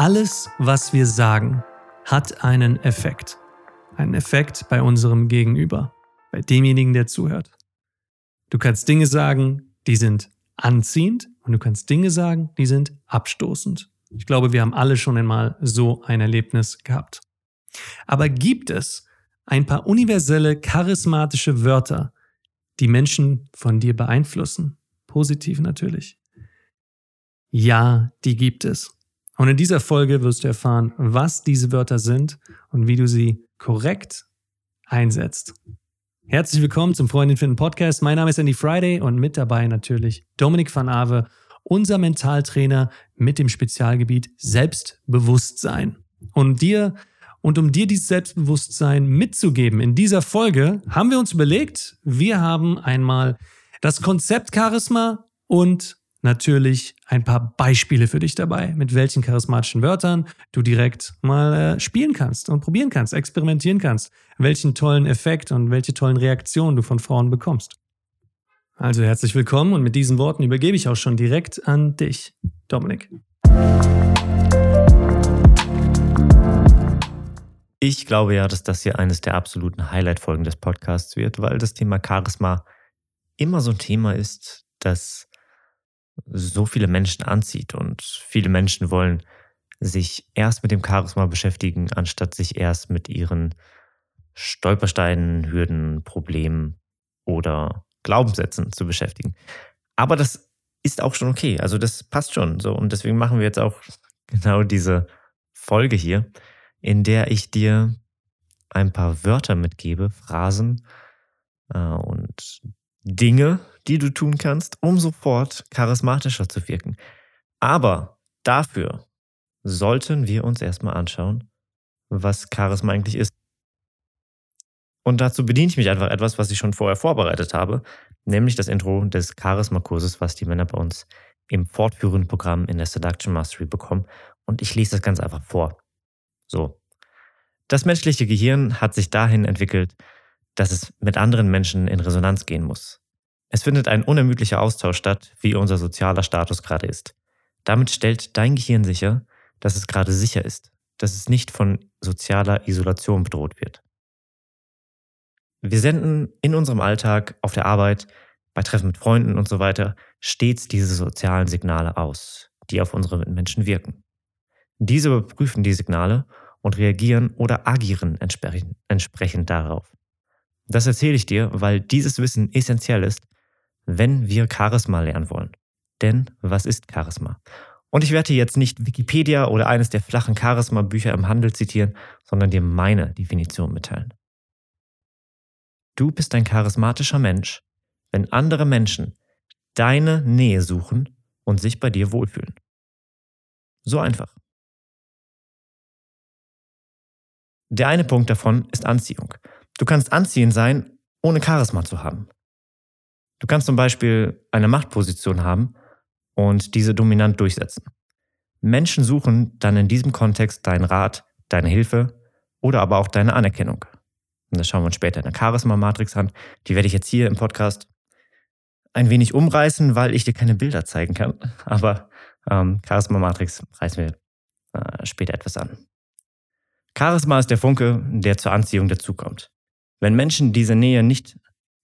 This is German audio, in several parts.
Alles, was wir sagen, hat einen Effekt. Einen Effekt bei unserem Gegenüber, bei demjenigen, der zuhört. Du kannst Dinge sagen, die sind anziehend und du kannst Dinge sagen, die sind abstoßend. Ich glaube, wir haben alle schon einmal so ein Erlebnis gehabt. Aber gibt es ein paar universelle, charismatische Wörter, die Menschen von dir beeinflussen? Positiv natürlich. Ja, die gibt es. Und in dieser Folge wirst du erfahren, was diese Wörter sind und wie du sie korrekt einsetzt. Herzlich willkommen zum Freundin finden Podcast. Mein Name ist Andy Friday und mit dabei natürlich Dominik van Ave, unser Mentaltrainer mit dem Spezialgebiet Selbstbewusstsein. Und dir und um dir dieses Selbstbewusstsein mitzugeben in dieser Folge, haben wir uns überlegt, wir haben einmal das Konzept Charisma und natürlich ein paar Beispiele für dich dabei, mit welchen charismatischen Wörtern du direkt mal äh, spielen kannst und probieren kannst, experimentieren kannst, welchen tollen Effekt und welche tollen Reaktionen du von Frauen bekommst. Also herzlich willkommen und mit diesen Worten übergebe ich auch schon direkt an dich, Dominik. Ich glaube ja, dass das hier eines der absoluten Highlight-Folgen des Podcasts wird, weil das Thema Charisma immer so ein Thema ist, das so viele Menschen anzieht. Und viele Menschen wollen sich erst mit dem Charisma beschäftigen, anstatt sich erst mit ihren Stolpersteinen, Hürden, Problemen oder Glaubenssätzen zu beschäftigen. Aber das ist auch schon okay. Also das passt schon so. Und deswegen machen wir jetzt auch genau diese Folge hier, in der ich dir ein paar Wörter mitgebe, Phrasen äh, und Dinge, die du tun kannst, um sofort charismatischer zu wirken. Aber dafür sollten wir uns erstmal anschauen, was Charisma eigentlich ist. Und dazu bediene ich mich einfach etwas, was ich schon vorher vorbereitet habe, nämlich das Intro des Charisma-Kurses, was die Männer bei uns im fortführenden Programm in der Seduction Mastery bekommen. Und ich lese das ganz einfach vor. So. Das menschliche Gehirn hat sich dahin entwickelt, dass es mit anderen Menschen in Resonanz gehen muss. Es findet ein unermüdlicher Austausch statt, wie unser sozialer Status gerade ist. Damit stellt dein Gehirn sicher, dass es gerade sicher ist, dass es nicht von sozialer Isolation bedroht wird. Wir senden in unserem Alltag, auf der Arbeit, bei Treffen mit Freunden und so weiter stets diese sozialen Signale aus, die auf unsere Mitmenschen wirken. Diese überprüfen die Signale und reagieren oder agieren entsprechend, entsprechend darauf. Das erzähle ich dir, weil dieses Wissen essentiell ist, wenn wir Charisma lernen wollen. Denn was ist Charisma? Und ich werde jetzt nicht Wikipedia oder eines der flachen Charisma-Bücher im Handel zitieren, sondern dir meine Definition mitteilen. Du bist ein charismatischer Mensch, wenn andere Menschen deine Nähe suchen und sich bei dir wohlfühlen. So einfach. Der eine Punkt davon ist Anziehung. Du kannst anziehend sein, ohne Charisma zu haben. Du kannst zum Beispiel eine Machtposition haben und diese dominant durchsetzen. Menschen suchen dann in diesem Kontext deinen Rat, deine Hilfe oder aber auch deine Anerkennung. Und das schauen wir uns später in der Charisma-Matrix an. Die werde ich jetzt hier im Podcast ein wenig umreißen, weil ich dir keine Bilder zeigen kann. Aber ähm, Charisma-Matrix reißen wir äh, später etwas an. Charisma ist der Funke, der zur Anziehung dazukommt. Wenn Menschen diese Nähe nicht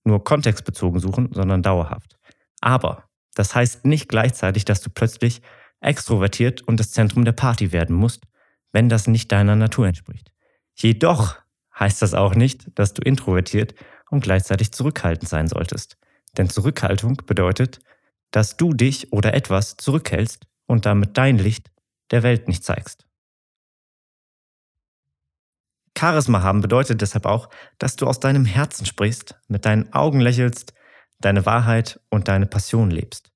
nur kontextbezogen suchen, sondern dauerhaft. Aber das heißt nicht gleichzeitig, dass du plötzlich extrovertiert und das Zentrum der Party werden musst, wenn das nicht deiner Natur entspricht. Jedoch heißt das auch nicht, dass du introvertiert und gleichzeitig zurückhaltend sein solltest. Denn Zurückhaltung bedeutet, dass du dich oder etwas zurückhältst und damit dein Licht der Welt nicht zeigst. Charisma haben bedeutet deshalb auch, dass du aus deinem Herzen sprichst, mit deinen Augen lächelst, deine Wahrheit und deine Passion lebst.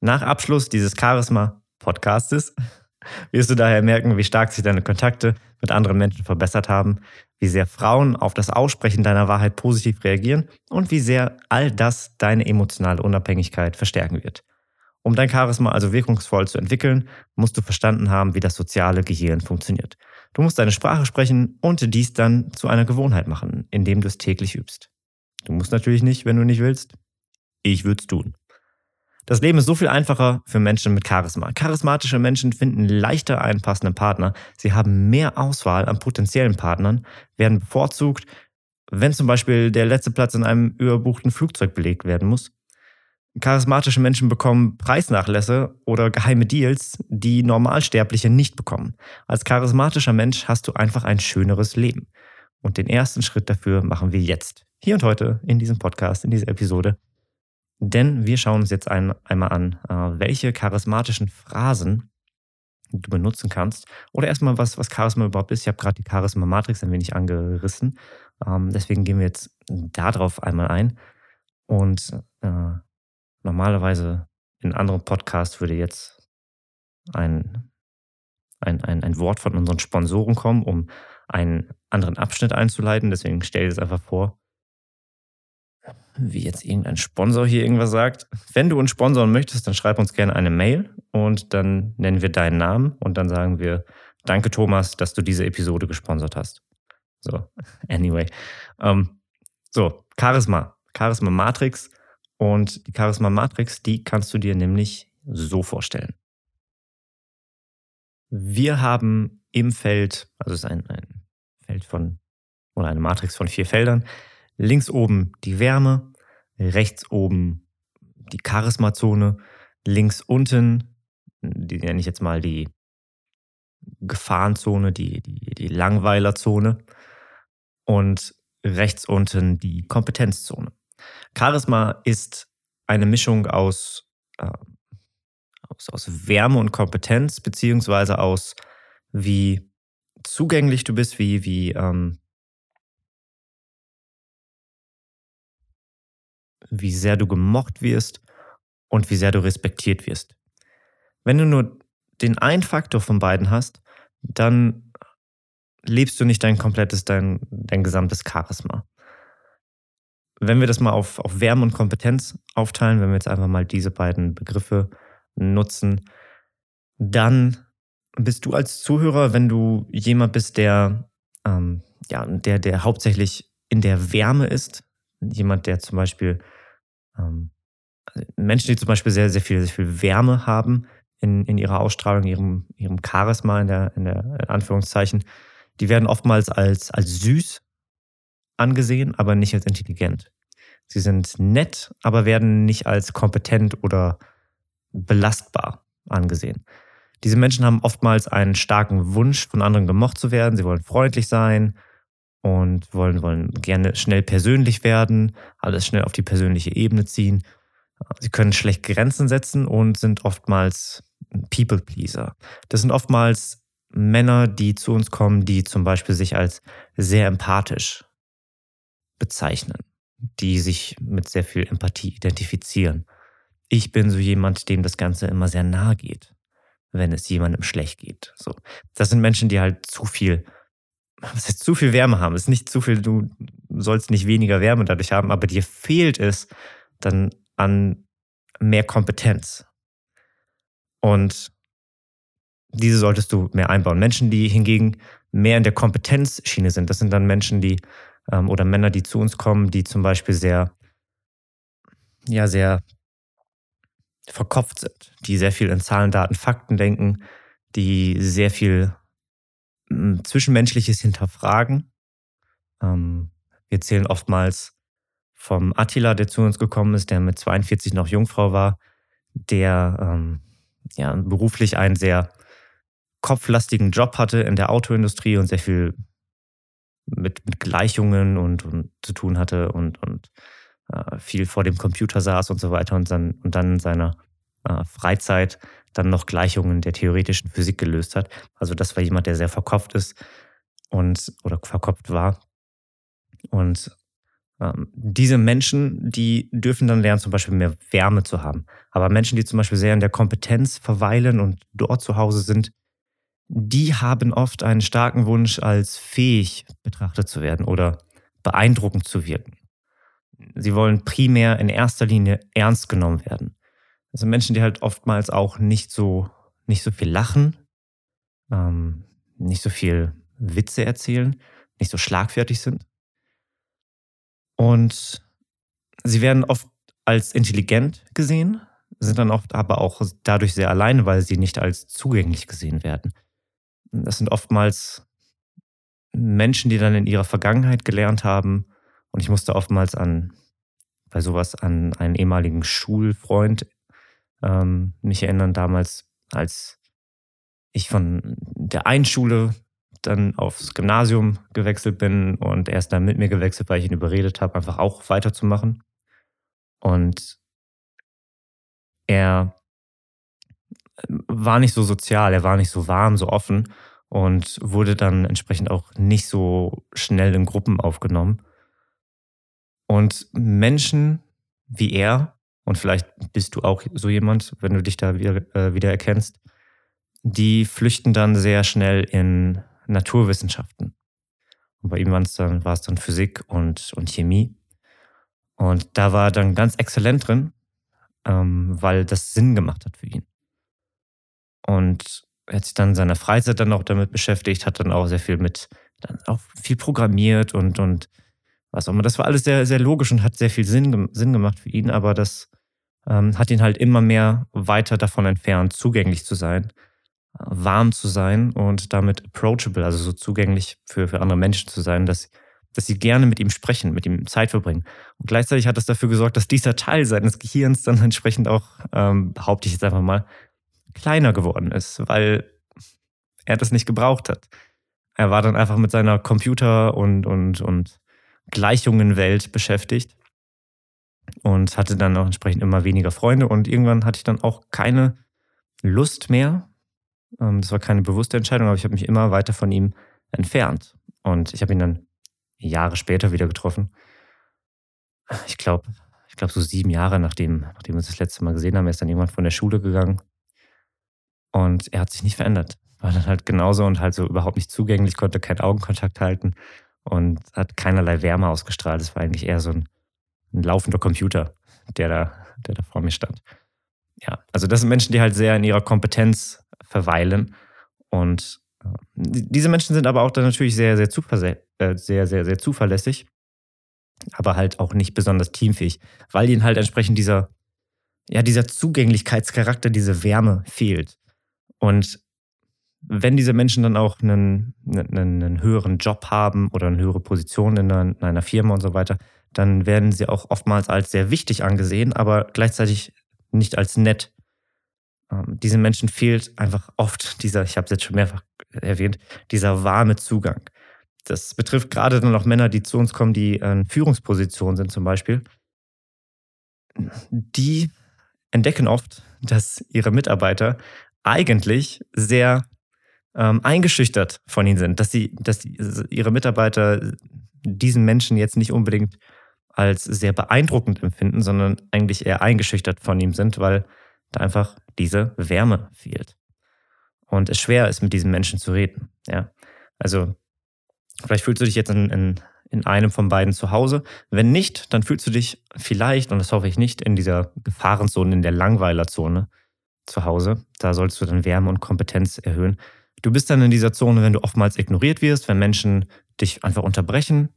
Nach Abschluss dieses Charisma-Podcastes wirst du daher merken, wie stark sich deine Kontakte mit anderen Menschen verbessert haben, wie sehr Frauen auf das Aussprechen deiner Wahrheit positiv reagieren und wie sehr all das deine emotionale Unabhängigkeit verstärken wird. Um dein Charisma also wirkungsvoll zu entwickeln, musst du verstanden haben, wie das soziale Gehirn funktioniert. Du musst deine Sprache sprechen und dies dann zu einer Gewohnheit machen, indem du es täglich übst. Du musst natürlich nicht, wenn du nicht willst. Ich würde es tun. Das Leben ist so viel einfacher für Menschen mit Charisma. Charismatische Menschen finden leichter einen passenden Partner. Sie haben mehr Auswahl an potenziellen Partnern, werden bevorzugt, wenn zum Beispiel der letzte Platz in einem überbuchten Flugzeug belegt werden muss. Charismatische Menschen bekommen Preisnachlässe oder geheime Deals, die Normalsterbliche nicht bekommen. Als charismatischer Mensch hast du einfach ein schöneres Leben. Und den ersten Schritt dafür machen wir jetzt. Hier und heute in diesem Podcast, in dieser Episode. Denn wir schauen uns jetzt ein, einmal an, äh, welche charismatischen Phrasen du benutzen kannst. Oder erstmal, was, was Charisma überhaupt ist. Ich habe gerade die Charisma-Matrix ein wenig angerissen. Ähm, deswegen gehen wir jetzt darauf einmal ein. Und äh, normalerweise in anderen Podcasts würde jetzt ein, ein, ein, ein Wort von unseren Sponsoren kommen, um einen anderen Abschnitt einzuleiten. Deswegen stell dir das einfach vor, wie jetzt irgendein Sponsor hier irgendwas sagt. Wenn du uns sponsoren möchtest, dann schreib uns gerne eine Mail und dann nennen wir deinen Namen und dann sagen wir, danke Thomas, dass du diese Episode gesponsert hast. So, anyway. Ähm, so, Charisma. Charisma Matrix. Und die Charisma Matrix, die kannst du dir nämlich so vorstellen. Wir haben im Feld, also es ist ein, ein Feld von, oder eine Matrix von vier Feldern, Links oben die Wärme, rechts oben die Charismazone, links unten, die nenne ich jetzt mal die Gefahrenzone, die, die, die Langweilerzone und rechts unten die Kompetenzzone. Charisma ist eine Mischung aus, äh, aus, aus Wärme und Kompetenz, beziehungsweise aus wie zugänglich du bist, wie, wie ähm, wie sehr du gemocht wirst und wie sehr du respektiert wirst. Wenn du nur den einen Faktor von beiden hast, dann lebst du nicht dein komplettes, dein, dein gesamtes Charisma. Wenn wir das mal auf, auf Wärme und Kompetenz aufteilen, wenn wir jetzt einfach mal diese beiden Begriffe nutzen, dann bist du als Zuhörer, wenn du jemand bist, der, ähm, ja, der, der hauptsächlich in der Wärme ist, jemand, der zum Beispiel ähm, Menschen, die zum Beispiel sehr, sehr viel, sehr viel Wärme haben in, in ihrer Ausstrahlung, ihrem, ihrem Charisma, in der, in der in Anführungszeichen, die werden oftmals als, als süß angesehen, aber nicht als intelligent. Sie sind nett, aber werden nicht als kompetent oder belastbar angesehen. Diese Menschen haben oftmals einen starken Wunsch, von anderen gemocht zu werden. Sie wollen freundlich sein, und wollen, wollen gerne schnell persönlich werden, alles schnell auf die persönliche Ebene ziehen. Sie können schlecht Grenzen setzen und sind oftmals People Pleaser. Das sind oftmals Männer, die zu uns kommen, die zum Beispiel sich als sehr empathisch bezeichnen, die sich mit sehr viel Empathie identifizieren. Ich bin so jemand, dem das Ganze immer sehr nahe geht, wenn es jemandem schlecht geht. So. Das sind Menschen, die halt zu viel was heißt zu viel Wärme haben. Es ist nicht zu viel, du sollst nicht weniger Wärme dadurch haben, aber dir fehlt es dann an mehr Kompetenz. Und diese solltest du mehr einbauen. Menschen, die hingegen mehr in der Kompetenzschiene sind, das sind dann Menschen, die ähm, oder Männer, die zu uns kommen, die zum Beispiel sehr, ja, sehr verkopft sind, die sehr viel in Zahlen, Daten, Fakten denken, die sehr viel Zwischenmenschliches hinterfragen. Ähm, wir zählen oftmals vom Attila, der zu uns gekommen ist, der mit 42 noch Jungfrau war, der ähm, ja, beruflich einen sehr kopflastigen Job hatte in der Autoindustrie und sehr viel mit, mit Gleichungen und, und, zu tun hatte und, und äh, viel vor dem Computer saß und so weiter und dann, und dann in seiner äh, Freizeit dann noch Gleichungen der theoretischen Physik gelöst hat. Also das war jemand, der sehr verkopft ist und oder verkopft war. Und ähm, diese Menschen, die dürfen dann lernen, zum Beispiel mehr Wärme zu haben. Aber Menschen, die zum Beispiel sehr in der Kompetenz verweilen und dort zu Hause sind, die haben oft einen starken Wunsch, als fähig betrachtet zu werden oder beeindruckend zu wirken. Sie wollen primär in erster Linie ernst genommen werden. Also Menschen, die halt oftmals auch nicht so, nicht so viel lachen, ähm, nicht so viel Witze erzählen, nicht so schlagfertig sind. Und sie werden oft als intelligent gesehen. sind dann oft aber auch dadurch sehr alleine, weil sie nicht als zugänglich gesehen werden. Das sind oftmals Menschen, die dann in ihrer Vergangenheit gelernt haben. Und ich musste oftmals an, bei sowas an einen ehemaligen Schulfreund ähm, mich erinnern, damals, als ich von der einen Schule dann aufs Gymnasium gewechselt bin und er ist dann mit mir gewechselt, weil ich ihn überredet habe, einfach auch weiterzumachen. Und er war nicht so sozial, er war nicht so warm, so offen und wurde dann entsprechend auch nicht so schnell in Gruppen aufgenommen. Und Menschen wie er, und vielleicht bist du auch so jemand, wenn du dich da wieder, äh, wieder erkennst, die flüchten dann sehr schnell in Naturwissenschaften. Und bei ihm war es dann, dann Physik und, und Chemie. Und da war er dann ganz exzellent drin, ähm, weil das Sinn gemacht hat für ihn. Und er hat sich dann in seiner Freizeit dann auch damit beschäftigt, hat dann auch sehr viel mit, dann auch viel programmiert und, und was auch immer. Das war alles sehr, sehr logisch und hat sehr viel Sinn, Sinn gemacht für ihn, aber das ähm, hat ihn halt immer mehr weiter davon entfernt, zugänglich zu sein, warm zu sein und damit approachable, also so zugänglich für, für andere Menschen zu sein, dass, dass sie gerne mit ihm sprechen, mit ihm Zeit verbringen. Und gleichzeitig hat das dafür gesorgt, dass dieser Teil seines Gehirns dann entsprechend auch, ähm, behaupte ich jetzt einfach mal, kleiner geworden ist, weil er das nicht gebraucht hat. Er war dann einfach mit seiner Computer- und, und, und Gleichungen-Welt beschäftigt und hatte dann auch entsprechend immer weniger Freunde und irgendwann hatte ich dann auch keine Lust mehr. Ähm, das war keine bewusste Entscheidung, aber ich habe mich immer weiter von ihm entfernt. Und ich habe ihn dann Jahre später wieder getroffen. Ich glaube, ich glaube so sieben Jahre nachdem, nachdem wir uns das letzte Mal gesehen haben, er ist dann irgendwann von der Schule gegangen und er hat sich nicht verändert. War dann halt genauso und halt so überhaupt nicht zugänglich, konnte keinen Augenkontakt halten und hat keinerlei Wärme ausgestrahlt. Es war eigentlich eher so ein, ein laufender Computer, der da, der da vor mir stand. Ja, also das sind Menschen, die halt sehr in ihrer Kompetenz verweilen. Und äh, diese Menschen sind aber auch dann natürlich sehr, sehr, äh, sehr, sehr, sehr zuverlässig, aber halt auch nicht besonders teamfähig, weil ihnen halt entsprechend dieser, ja, dieser Zugänglichkeitscharakter, diese Wärme fehlt. Und wenn diese Menschen dann auch einen, einen, einen höheren Job haben oder eine höhere Position in einer, in einer, Firma und so weiter, dann werden sie auch oftmals als sehr wichtig angesehen, aber gleichzeitig nicht als nett. Ähm, diesen Menschen fehlt einfach oft dieser, ich habe es jetzt schon mehrfach erwähnt, dieser warme Zugang. Das betrifft gerade dann auch Männer, die zu uns kommen, die in Führungspositionen sind zum Beispiel. Die entdecken oft, dass ihre Mitarbeiter eigentlich sehr ähm, eingeschüchtert von ihnen sind, dass sie, dass ihre Mitarbeiter diesen Menschen jetzt nicht unbedingt als sehr beeindruckend empfinden, sondern eigentlich eher eingeschüchtert von ihm sind, weil da einfach diese Wärme fehlt. Und es schwer ist, mit diesen Menschen zu reden. Ja? Also, vielleicht fühlst du dich jetzt in, in, in einem von beiden zu Hause. Wenn nicht, dann fühlst du dich vielleicht, und das hoffe ich nicht, in dieser Gefahrenzone, in der Langweilerzone zu Hause. Da sollst du dann Wärme und Kompetenz erhöhen. Du bist dann in dieser Zone, wenn du oftmals ignoriert wirst, wenn Menschen dich einfach unterbrechen,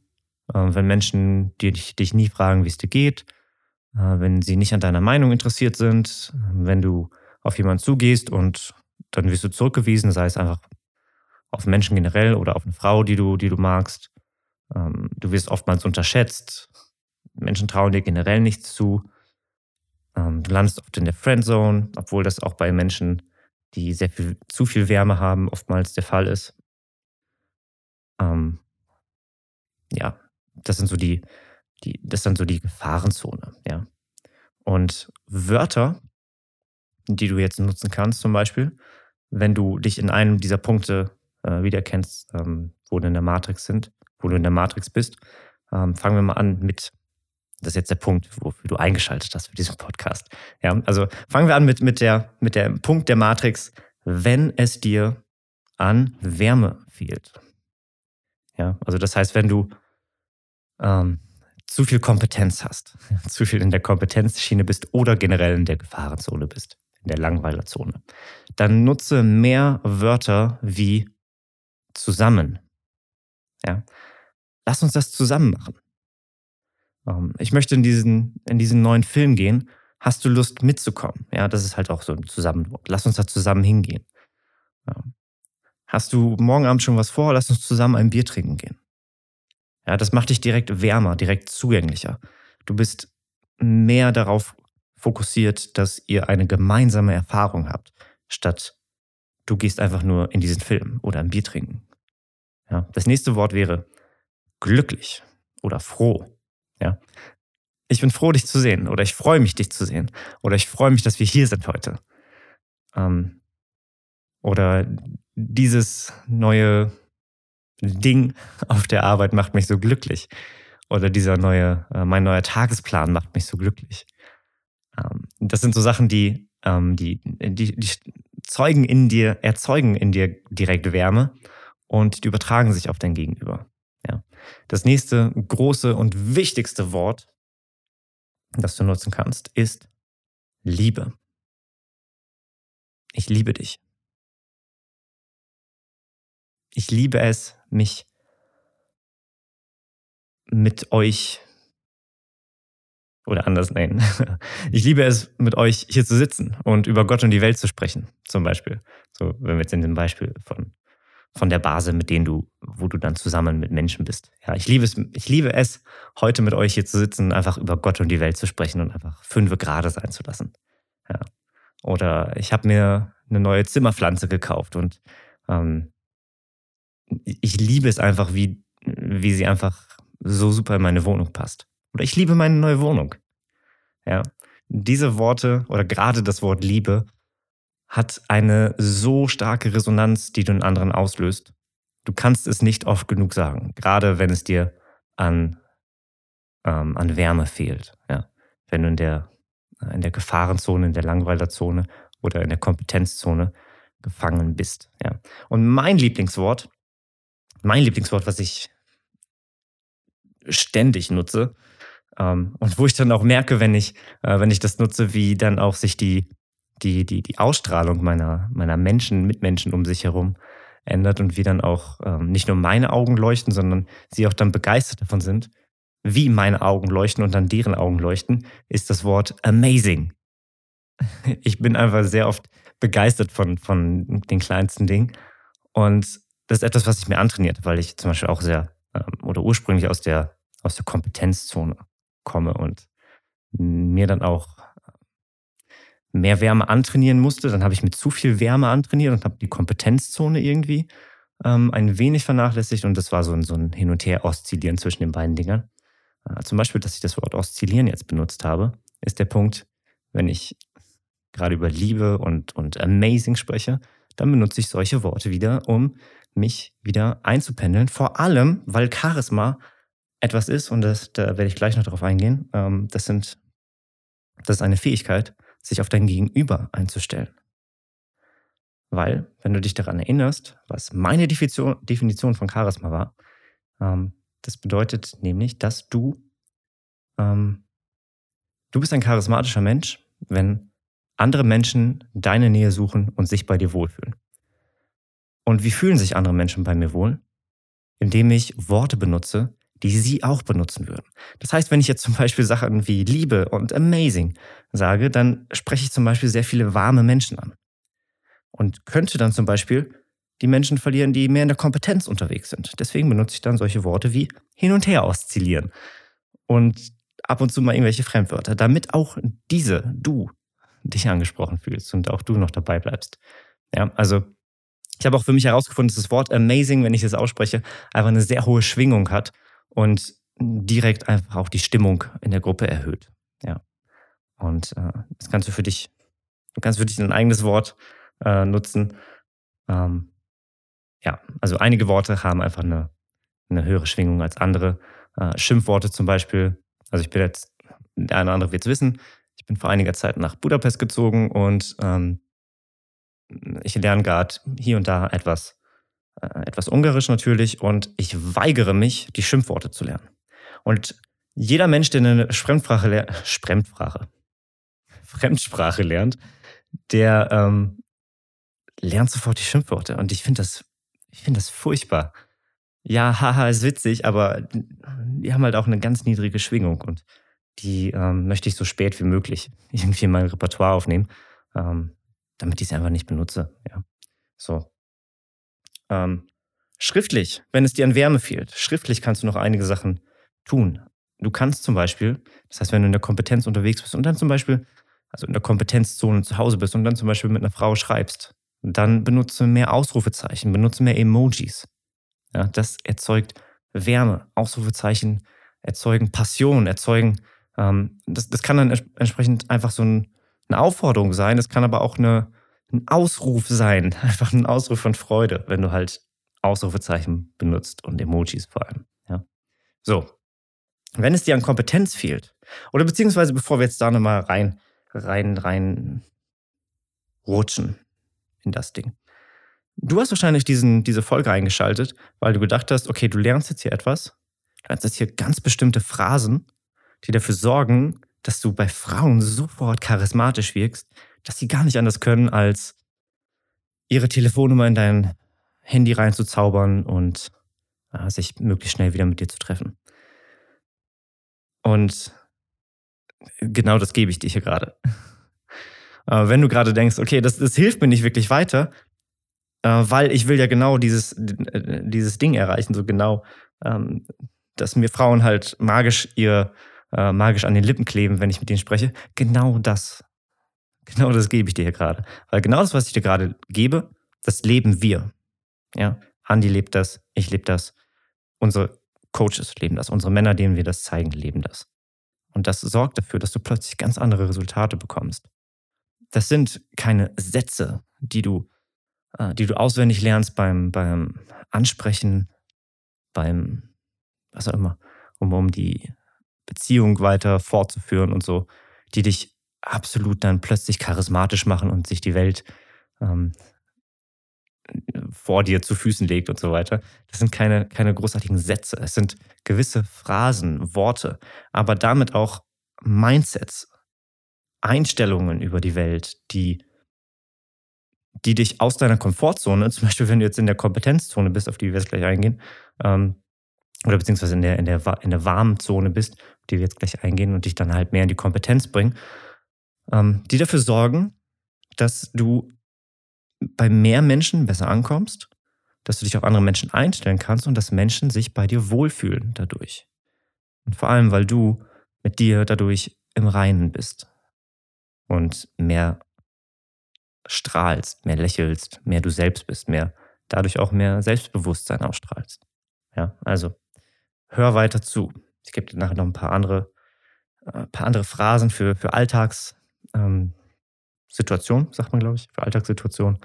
äh, wenn Menschen dich, dich nie fragen, wie es dir geht, äh, wenn sie nicht an deiner Meinung interessiert sind, wenn du auf jemanden zugehst und dann wirst du zurückgewiesen, sei es einfach auf Menschen generell oder auf eine Frau, die du, die du magst. Ähm, du wirst oftmals unterschätzt. Menschen trauen dir generell nichts zu. Ähm, du landest oft in der Friendzone, obwohl das auch bei Menschen, die sehr viel zu viel Wärme haben, oftmals der Fall ist. Ähm, ja, das sind so die, die, das sind so die Gefahrenzone, ja. Und Wörter, die du jetzt nutzen kannst, zum Beispiel, wenn du dich in einem dieser Punkte äh, wiedererkennst, ähm, wo du in der Matrix sind, wo du in der Matrix bist, ähm, fangen wir mal an mit das ist jetzt der Punkt, wofür du eingeschaltet hast für diesen Podcast. Ja, also fangen wir an mit, mit, der, mit dem Punkt der Matrix, wenn es dir an Wärme fehlt. Ja, also das heißt, wenn du ähm, zu viel Kompetenz hast, zu viel in der Kompetenzschiene bist oder generell in der Gefahrenzone bist, in der Langweilerzone, dann nutze mehr Wörter wie zusammen. Ja, lass uns das zusammen machen. Ähm, ich möchte in diesen, in diesen neuen Film gehen. Hast du Lust mitzukommen? Ja, das ist halt auch so ein Zusammenwort. Lass uns da zusammen hingehen. Ja. Hast du morgen Abend schon was vor? Lass uns zusammen ein Bier trinken gehen. Ja, das macht dich direkt wärmer, direkt zugänglicher. Du bist mehr darauf fokussiert, dass ihr eine gemeinsame Erfahrung habt, statt du gehst einfach nur in diesen Film oder ein Bier trinken. Ja, das nächste Wort wäre glücklich oder froh. Ja, ich bin froh, dich zu sehen oder ich freue mich, dich zu sehen oder ich freue mich, dass wir hier sind heute. Ähm, oder dieses neue Ding auf der Arbeit macht mich so glücklich. Oder dieser neue, äh, mein neuer Tagesplan macht mich so glücklich. Ähm, das sind so Sachen, die, ähm, die, die, die zeugen in dir, erzeugen in dir direkt Wärme und die übertragen sich auf dein Gegenüber. Das nächste große und wichtigste Wort, das du nutzen kannst, ist Liebe. Ich liebe dich. Ich liebe es, mich mit euch oder anders nein. Ich liebe es, mit euch hier zu sitzen und über Gott und die Welt zu sprechen, zum Beispiel. So, wenn wir jetzt in dem Beispiel von, von der Base, mit denen du, wo du dann zusammen mit Menschen bist. Ja, ich liebe es, ich liebe es, heute mit euch hier zu sitzen, einfach über Gott und die Welt zu sprechen und einfach fünf Grade sein zu lassen. Ja. Oder ich habe mir eine neue Zimmerpflanze gekauft und ähm, ich liebe es einfach, wie, wie sie einfach so super in meine Wohnung passt. Oder ich liebe meine neue Wohnung. Ja. Diese Worte oder gerade das Wort Liebe hat eine so starke Resonanz, die du in anderen auslöst. Du kannst es nicht oft genug sagen, gerade wenn es dir an, ähm, an Wärme fehlt. Ja. Wenn du in der, in der Gefahrenzone, in der Langweilerzone oder in der Kompetenzzone gefangen bist. Ja. Und mein Lieblingswort, mein Lieblingswort, was ich ständig nutze, ähm, und wo ich dann auch merke, wenn ich, äh, wenn ich das nutze, wie dann auch sich die, die, die, die Ausstrahlung meiner, meiner Menschen, Mitmenschen um sich herum ändert und wie dann auch ähm, nicht nur meine Augen leuchten, sondern sie auch dann begeistert davon sind, wie meine Augen leuchten und dann deren Augen leuchten, ist das Wort amazing. Ich bin einfach sehr oft begeistert von, von den kleinsten Dingen. Und das ist etwas, was ich mir antrainiert, weil ich zum Beispiel auch sehr ähm, oder ursprünglich aus der, aus der Kompetenzzone komme und mir dann auch mehr Wärme antrainieren musste. Dann habe ich mit zu viel Wärme antrainiert und habe die Kompetenzzone irgendwie ähm, ein wenig vernachlässigt und das war so ein, so ein Hin- und Her-Oszillieren zwischen den beiden Dingern. Äh, zum Beispiel, dass ich das Wort Oszillieren jetzt benutzt habe, ist der Punkt, wenn ich gerade über Liebe und, und Amazing spreche, dann benutze ich solche Worte wieder, um mich wieder einzupendeln. Vor allem, weil Charisma etwas ist, und das, da werde ich gleich noch darauf eingehen, ähm, das, sind, das ist eine Fähigkeit, sich auf dein Gegenüber einzustellen. Weil, wenn du dich daran erinnerst, was meine Definition, von Charisma war, ähm, das bedeutet nämlich, dass du, ähm, du bist ein charismatischer Mensch, wenn andere Menschen deine Nähe suchen und sich bei dir wohlfühlen. Und wie fühlen sich andere Menschen bei mir wohl? Indem ich Worte benutze, die sie auch benutzen würden. Das heißt, wenn ich jetzt zum Beispiel Sachen wie Liebe und Amazing sage, dann spreche ich zum Beispiel sehr viele warme Menschen an. Und könnte dann zum Beispiel die Menschen verlieren, die mehr in der Kompetenz unterwegs sind. Deswegen benutze ich dann solche Worte wie hin und her oszillieren und ab und zu mal irgendwelche Fremdwörter, damit auch diese, du, dich angesprochen fühlst und auch du noch dabei bleibst. Ja, also ich habe auch für mich herausgefunden, dass das Wort amazing, wenn ich es ausspreche, einfach eine sehr hohe Schwingung hat und direkt einfach auch die Stimmung in der Gruppe erhöht. Ja. Und äh, das kannst du für dich, kannst für dich ein eigenes Wort äh, nutzen. Ähm, ja, also einige Worte haben einfach eine, eine höhere Schwingung als andere. Äh, Schimpfworte zum Beispiel. Also ich bin jetzt, der eine oder andere wird es wissen, ich bin vor einiger Zeit nach Budapest gezogen und ähm, ich lerne gerade hier und da etwas etwas Ungarisch natürlich und ich weigere mich, die Schimpfworte zu lernen. Und jeder Mensch, der eine Fremdsprache lernt, Fremdsprache, Fremdsprache lernt, der ähm, lernt sofort die Schimpfworte. Und ich finde das, ich das furchtbar. Ja, haha, ist witzig, aber die haben halt auch eine ganz niedrige Schwingung und die ähm, möchte ich so spät wie möglich irgendwie in mein Repertoire aufnehmen, ähm, damit ich sie einfach nicht benutze. Ja. So. Ähm, schriftlich, wenn es dir an Wärme fehlt, schriftlich kannst du noch einige Sachen tun. Du kannst zum Beispiel, das heißt, wenn du in der Kompetenz unterwegs bist und dann zum Beispiel, also in der Kompetenzzone zu Hause bist und dann zum Beispiel mit einer Frau schreibst, dann benutze mehr Ausrufezeichen, benutze mehr Emojis. Ja, das erzeugt Wärme. Ausrufezeichen erzeugen Passion, erzeugen, ähm, das, das kann dann entsprechend einfach so ein, eine Aufforderung sein, das kann aber auch eine, ein Ausruf sein, einfach ein Ausruf von Freude, wenn du halt Ausrufezeichen benutzt und Emojis vor allem. Ja. So, wenn es dir an Kompetenz fehlt, oder beziehungsweise bevor wir jetzt da nochmal rein, rein, rein rutschen in das Ding. Du hast wahrscheinlich diesen, diese Folge eingeschaltet, weil du gedacht hast, okay, du lernst jetzt hier etwas, du lernst jetzt hier ganz bestimmte Phrasen, die dafür sorgen, dass du bei Frauen sofort charismatisch wirkst, dass sie gar nicht anders können, als ihre Telefonnummer in dein Handy reinzuzaubern und äh, sich möglichst schnell wieder mit dir zu treffen. Und genau das gebe ich dir hier gerade. Äh, wenn du gerade denkst, okay, das, das hilft mir nicht wirklich weiter, äh, weil ich will ja genau dieses, äh, dieses Ding erreichen, so genau, ähm, dass mir Frauen halt magisch ihr äh, magisch an den Lippen kleben, wenn ich mit denen spreche. Genau das. Genau das gebe ich dir hier gerade. Weil genau das, was ich dir gerade gebe, das leben wir. Ja, Andi lebt das, ich lebe das, unsere Coaches leben das, unsere Männer, denen wir das zeigen, leben das. Und das sorgt dafür, dass du plötzlich ganz andere Resultate bekommst. Das sind keine Sätze, die du, äh, die du auswendig lernst beim, beim Ansprechen, beim, was auch immer, um, um die Beziehung weiter fortzuführen und so, die dich absolut dann plötzlich charismatisch machen und sich die Welt ähm, vor dir zu Füßen legt und so weiter. Das sind keine, keine großartigen Sätze. Es sind gewisse Phrasen, Worte, aber damit auch Mindsets, Einstellungen über die Welt, die, die dich aus deiner Komfortzone, zum Beispiel wenn du jetzt in der Kompetenzzone bist, auf die wir jetzt gleich eingehen, ähm, oder beziehungsweise in der, in, der, in der warmen Zone bist, die wir jetzt gleich eingehen und dich dann halt mehr in die Kompetenz bringen, die dafür sorgen, dass du bei mehr Menschen besser ankommst, dass du dich auf andere Menschen einstellen kannst und dass Menschen sich bei dir wohlfühlen dadurch. Und vor allem, weil du mit dir dadurch im Reinen bist und mehr strahlst, mehr lächelst, mehr du selbst bist, mehr dadurch auch mehr Selbstbewusstsein ausstrahlst. Ja, also hör weiter zu. Ich gebe dir nachher noch ein paar andere, äh, paar andere Phrasen für, für Alltagssituationen, ähm, sagt man, glaube ich, für Alltagssituationen.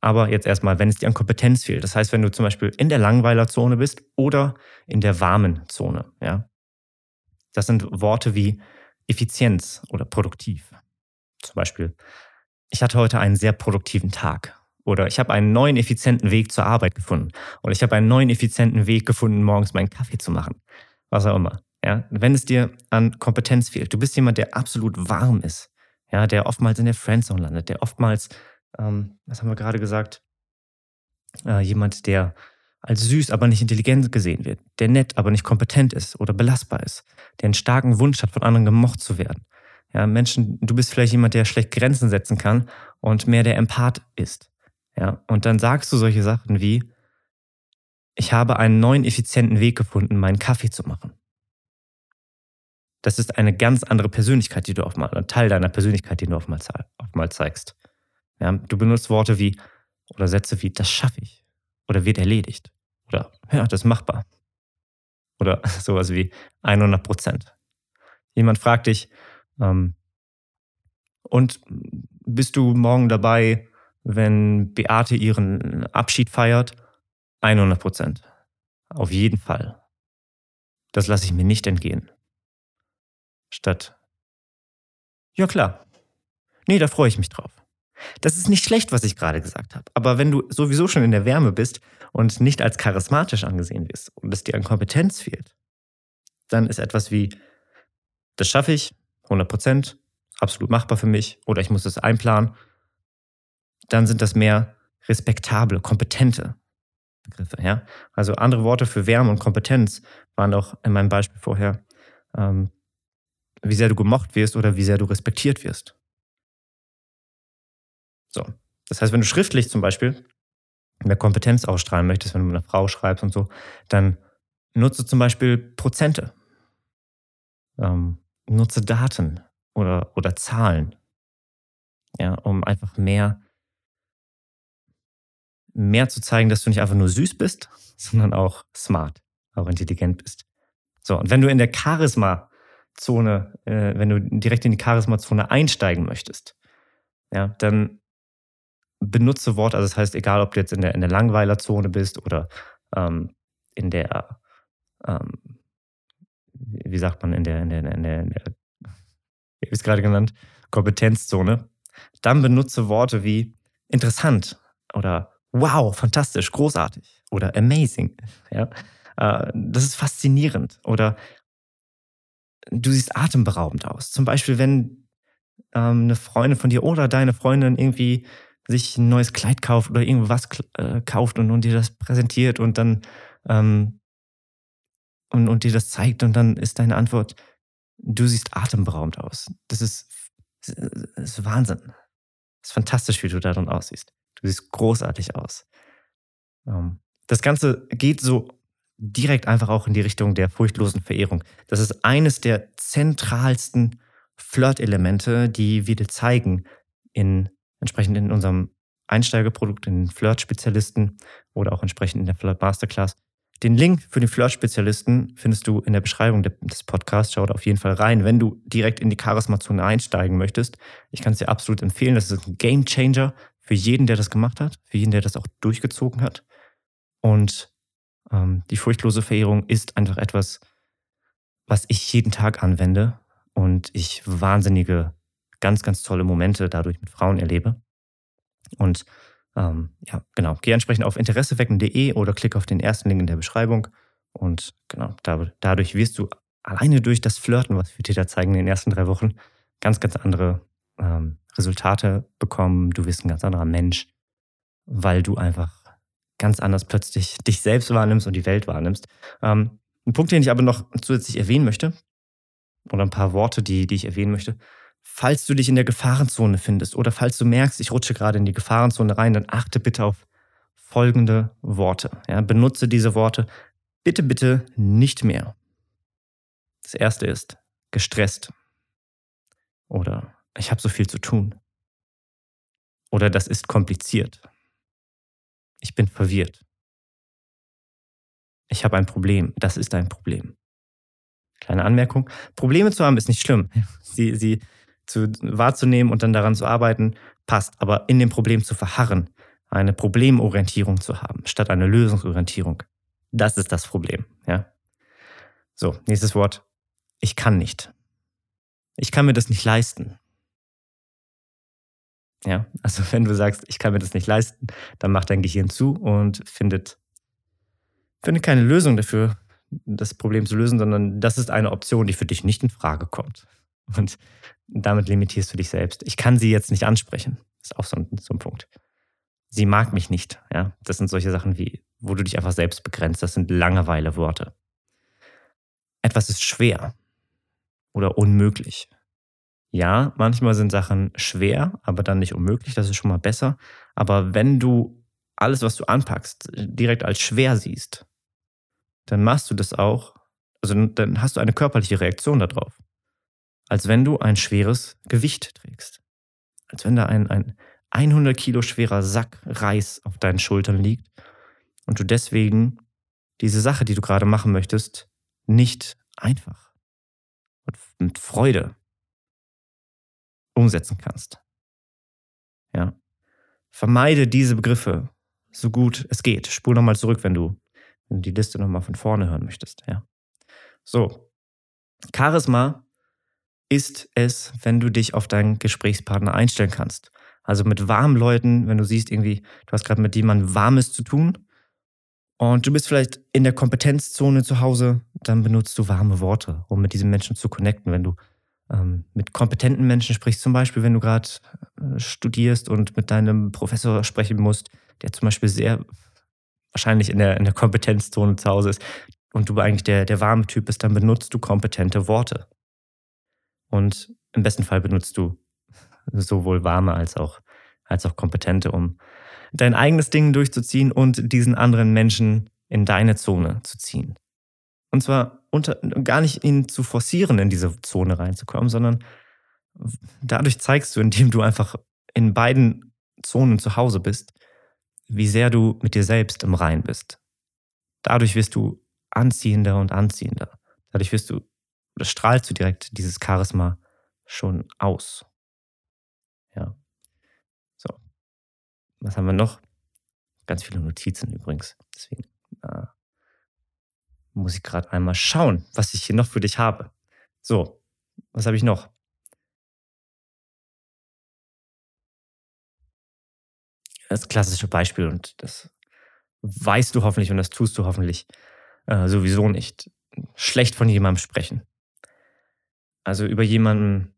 Aber jetzt erstmal, wenn es dir an Kompetenz fehlt. Das heißt, wenn du zum Beispiel in der Langweilerzone bist oder in der warmen Zone. Ja? Das sind Worte wie Effizienz oder produktiv. Zum Beispiel, ich hatte heute einen sehr produktiven Tag. Oder ich habe einen neuen effizienten Weg zur Arbeit gefunden. Oder ich habe einen neuen effizienten Weg gefunden, morgens meinen Kaffee zu machen was auch immer. Ja, wenn es dir an Kompetenz fehlt, du bist jemand, der absolut warm ist, ja, der oftmals in der Friendzone landet, der oftmals, ähm, was haben wir gerade gesagt, äh, jemand, der als süß, aber nicht intelligent gesehen wird, der nett, aber nicht kompetent ist oder belastbar ist, der einen starken Wunsch hat, von anderen gemocht zu werden. Ja, Menschen, du bist vielleicht jemand, der schlecht Grenzen setzen kann und mehr der Empath ist. Ja, und dann sagst du solche Sachen wie, ich habe einen neuen effizienten Weg gefunden, meinen Kaffee zu machen. Das ist eine ganz andere Persönlichkeit, die du oftmals, ein Teil deiner Persönlichkeit, die du oftmals, oftmals zeigst. Ja, du benutzt Worte wie oder Sätze wie das schaffe ich oder wird erledigt oder ja, das ist machbar oder sowas wie 100 Prozent. Jemand fragt dich, ähm, und bist du morgen dabei, wenn Beate ihren Abschied feiert? 100 Prozent. Auf jeden Fall. Das lasse ich mir nicht entgehen. Statt, ja klar. Nee, da freue ich mich drauf. Das ist nicht schlecht, was ich gerade gesagt habe. Aber wenn du sowieso schon in der Wärme bist und nicht als charismatisch angesehen wirst und es dir an Kompetenz fehlt, dann ist etwas wie, das schaffe ich, 100 Prozent, absolut machbar für mich, oder ich muss es einplanen, dann sind das mehr respektable, kompetente Begriffe. Ja? Also andere Worte für Wärme und Kompetenz waren auch in meinem Beispiel vorher ähm, wie sehr du gemocht wirst oder wie sehr du respektiert wirst. So. Das heißt, wenn du schriftlich zum Beispiel mehr Kompetenz ausstrahlen möchtest, wenn du mit einer Frau schreibst und so, dann nutze zum Beispiel Prozente. Ähm, nutze Daten oder, oder Zahlen. Ja, um einfach mehr, mehr zu zeigen, dass du nicht einfach nur süß bist, sondern auch smart, auch intelligent bist. So, und wenn du in der Charisma-Zone, äh, wenn du direkt in die Charisma-Zone einsteigen möchtest, ja, dann benutze Worte, also das heißt, egal ob du jetzt in der, in der Langweilerzone bist oder ähm, in der, ähm, wie sagt man, in der, in der, in der, in der wie habe ich es gerade genannt, Kompetenzzone, dann benutze Worte wie interessant oder wow, fantastisch, großartig oder amazing. Ja? Äh, das ist faszinierend oder du siehst atemberaubend aus. Zum Beispiel, wenn ähm, eine Freundin von dir oder deine Freundin irgendwie sich ein neues Kleid kauft oder irgendwas äh, kauft und, und dir das präsentiert und dann ähm, und, und dir das zeigt und dann ist deine Antwort, du siehst atemberaubend aus. Das ist, das ist Wahnsinn. Das ist fantastisch, wie du darin aussiehst. Du siehst großartig aus. Ähm, das Ganze geht so direkt einfach auch in die Richtung der furchtlosen Verehrung. Das ist eines der zentralsten Flirt-Elemente, die wir dir zeigen in entsprechend in unserem Einsteigerprodukt, in den Flirt-Spezialisten oder auch entsprechend in der Flirt Masterclass. Den Link für den Flirt-Spezialisten findest du in der Beschreibung des Podcasts. Schau da auf jeden Fall rein, wenn du direkt in die Charisma-Zone einsteigen möchtest. Ich kann es dir absolut empfehlen. Das ist ein Game Changer für jeden, der das gemacht hat, für jeden, der das auch durchgezogen hat. Und ähm, die furchtlose Verehrung ist einfach etwas, was ich jeden Tag anwende und ich wahnsinnige ganz, ganz tolle Momente dadurch mit Frauen erlebe. Und ähm, ja, genau, geh entsprechend auf interessewecken.de oder klick auf den ersten Link in der Beschreibung. Und genau, da, dadurch wirst du alleine durch das Flirten, was wir dir da zeigen in den ersten drei Wochen, ganz, ganz andere ähm, Resultate bekommen. Du wirst ein ganz anderer Mensch, weil du einfach ganz anders plötzlich dich selbst wahrnimmst und die Welt wahrnimmst. Ähm, ein Punkt, den ich aber noch zusätzlich erwähnen möchte, oder ein paar Worte, die, die ich erwähnen möchte, falls du dich in der Gefahrenzone findest oder falls du merkst, ich rutsche gerade in die Gefahrenzone rein, dann achte bitte auf folgende Worte. Ja, benutze diese Worte bitte, bitte nicht mehr. Das erste ist gestresst oder ich habe so viel zu tun oder das ist kompliziert. Ich bin verwirrt. Ich habe ein Problem. Das ist ein Problem. Kleine Anmerkung. Probleme zu haben ist nicht schlimm. Sie, sie zu, wahrzunehmen und dann daran zu arbeiten, passt. Aber in dem Problem zu verharren, eine Problemorientierung zu haben, statt eine Lösungsorientierung, das ist das Problem. Ja? So, nächstes Wort. Ich kann nicht. Ich kann mir das nicht leisten. Ja, also wenn du sagst, ich kann mir das nicht leisten, dann macht dein Gehirn zu und findet, findet keine Lösung dafür, das Problem zu lösen, sondern das ist eine Option, die für dich nicht in Frage kommt. Und damit limitierst du dich selbst. Ich kann sie jetzt nicht ansprechen. Ist auch so ein, so ein Punkt. Sie mag mich nicht. Ja, das sind solche Sachen wie, wo du dich einfach selbst begrenzt. Das sind Langeweile-Worte. Etwas ist schwer oder unmöglich. Ja, manchmal sind Sachen schwer, aber dann nicht unmöglich. Das ist schon mal besser. Aber wenn du alles, was du anpackst, direkt als schwer siehst, dann machst du das auch, also dann hast du eine körperliche Reaktion darauf als wenn du ein schweres Gewicht trägst. Als wenn da ein, ein 100 Kilo schwerer Sack Reis auf deinen Schultern liegt und du deswegen diese Sache, die du gerade machen möchtest, nicht einfach und mit Freude umsetzen kannst. Ja. Vermeide diese Begriffe so gut es geht. Spul nochmal zurück, wenn du, wenn du die Liste nochmal von vorne hören möchtest. Ja. So. Charisma ist es, wenn du dich auf deinen Gesprächspartner einstellen kannst. Also mit warmen Leuten, wenn du siehst, irgendwie, du hast gerade mit jemandem Warmes zu tun und du bist vielleicht in der Kompetenzzone zu Hause, dann benutzt du warme Worte, um mit diesen Menschen zu connecten. Wenn du mit kompetenten Menschen sprichst, zum Beispiel, wenn du gerade äh, studierst und mit deinem Professor sprechen musst, der zum Beispiel sehr wahrscheinlich in der, in der Kompetenzzone zu Hause ist und du eigentlich der, der warme Typ bist, dann benutzt du kompetente Worte. Und im besten Fall benutzt du sowohl warme als auch, als auch kompetente, um dein eigenes Ding durchzuziehen und diesen anderen Menschen in deine Zone zu ziehen. Und zwar unter, gar nicht ihn zu forcieren, in diese Zone reinzukommen, sondern dadurch zeigst du, indem du einfach in beiden Zonen zu Hause bist, wie sehr du mit dir selbst im Rein bist. Dadurch wirst du anziehender und anziehender. Dadurch wirst du, oder strahlst du direkt dieses Charisma schon aus. Ja. So. Was haben wir noch? Ganz viele Notizen übrigens. Deswegen muss ich gerade einmal schauen, was ich hier noch für dich habe. So, was habe ich noch? Das klassische Beispiel und das weißt du hoffentlich und das tust du hoffentlich äh, sowieso nicht. Schlecht von jemandem sprechen. Also über jemanden,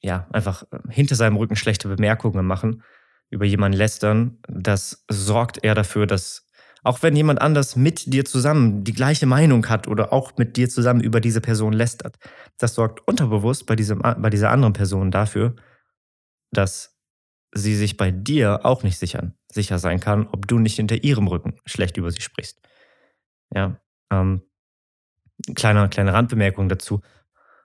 ja, einfach äh, hinter seinem Rücken schlechte Bemerkungen machen, über jemanden lästern, das sorgt eher dafür, dass auch wenn jemand anders mit dir zusammen die gleiche Meinung hat oder auch mit dir zusammen über diese Person lästert, das sorgt unterbewusst bei, diesem, bei dieser anderen Person dafür, dass sie sich bei dir auch nicht sichern, sicher sein kann, ob du nicht hinter ihrem Rücken schlecht über sie sprichst. Ja, ähm, kleine, kleine Randbemerkung dazu.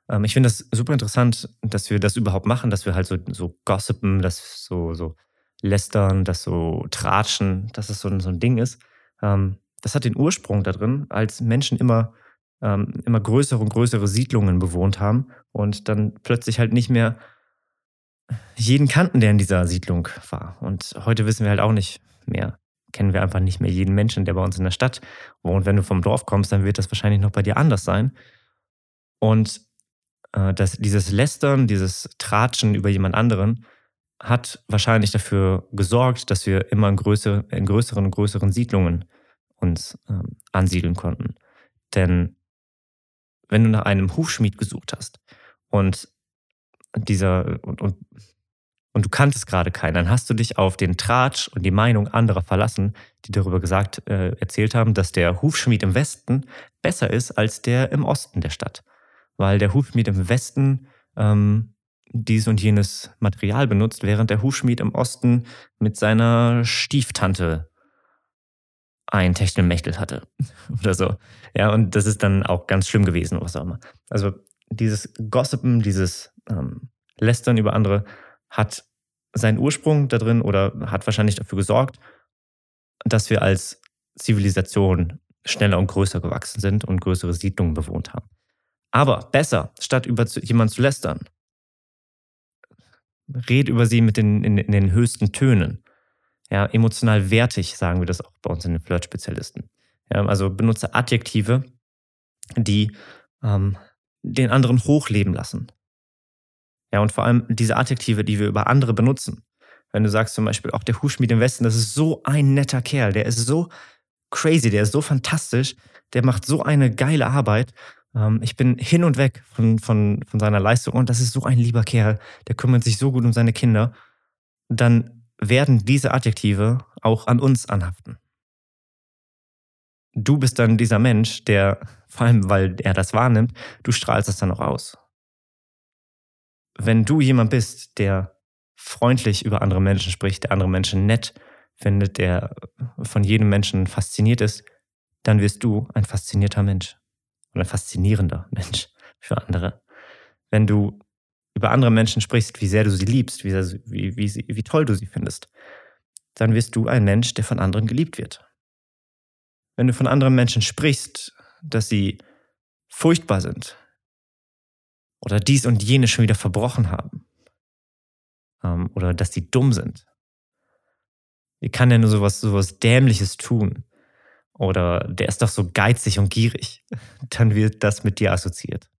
Ähm, ich finde das super interessant, dass wir das überhaupt machen, dass wir halt so, so gossipen, dass so, so lästern, dass so tratschen, dass es so, so ein Ding ist. Ähm, das hat den Ursprung da drin, als Menschen immer, ähm, immer größere und größere Siedlungen bewohnt haben und dann plötzlich halt nicht mehr jeden kannten, der in dieser Siedlung war. Und heute wissen wir halt auch nicht mehr, kennen wir einfach nicht mehr jeden Menschen, der bei uns in der Stadt wohnt. Wenn du vom Dorf kommst, dann wird das wahrscheinlich noch bei dir anders sein. Und äh, das, dieses Lästern, dieses Tratschen über jemand anderen hat wahrscheinlich dafür gesorgt, dass wir immer in, größere, in größeren und größeren Siedlungen uns ähm, ansiedeln konnten. Denn wenn du nach einem Hufschmied gesucht hast und dieser und, und, und du kanntest gerade keinen, dann hast du dich auf den Tratsch und die Meinung anderer verlassen, die darüber gesagt, äh, erzählt haben, dass der Hufschmied im Westen besser ist als der im Osten der Stadt. Weil der Hufschmied im Westen ähm, dies und jenes Material benutzt, während der Hufschmied im Osten mit seiner Stieftante ein Techtelmechtel hatte oder so. Ja, und das ist dann auch ganz schlimm gewesen, was auch immer. Also dieses Gossipen, dieses ähm, Lästern über andere hat seinen Ursprung da drin oder hat wahrscheinlich dafür gesorgt, dass wir als Zivilisation schneller und größer gewachsen sind und größere Siedlungen bewohnt haben. Aber besser, statt über jemanden zu lästern, red über sie mit den, in, in den höchsten Tönen. Ja, emotional wertig, sagen wir das auch bei uns in den Flirt-Spezialisten. Ja, also benutze Adjektive, die ähm, den anderen hochleben lassen. Ja, und vor allem diese Adjektive, die wir über andere benutzen. Wenn du sagst zum Beispiel, auch der Huschmied im Westen, das ist so ein netter Kerl, der ist so crazy, der ist so fantastisch, der macht so eine geile Arbeit. Ähm, ich bin hin und weg von, von, von seiner Leistung und das ist so ein lieber Kerl, der kümmert sich so gut um seine Kinder. Dann werden diese Adjektive auch an uns anhaften. Du bist dann dieser Mensch, der, vor allem weil er das wahrnimmt, du strahlst das dann auch aus wenn du jemand bist, der freundlich über andere Menschen spricht, der andere Menschen nett findet, der von jedem Menschen fasziniert ist, dann wirst du ein faszinierter Mensch und ein faszinierender Mensch für andere. Wenn du über andere Menschen sprichst, wie sehr du sie liebst, wie, sehr, wie, wie, wie toll du sie findest, dann wirst du ein Mensch, der von anderen geliebt wird. Wenn du von anderen Menschen sprichst, dass sie furchtbar sind, oder dies und jenes schon wieder verbrochen haben. Ähm, oder dass die dumm sind. Wie kann der nur sowas, sowas Dämliches tun? Oder der ist doch so geizig und gierig. Dann wird das mit dir assoziiert.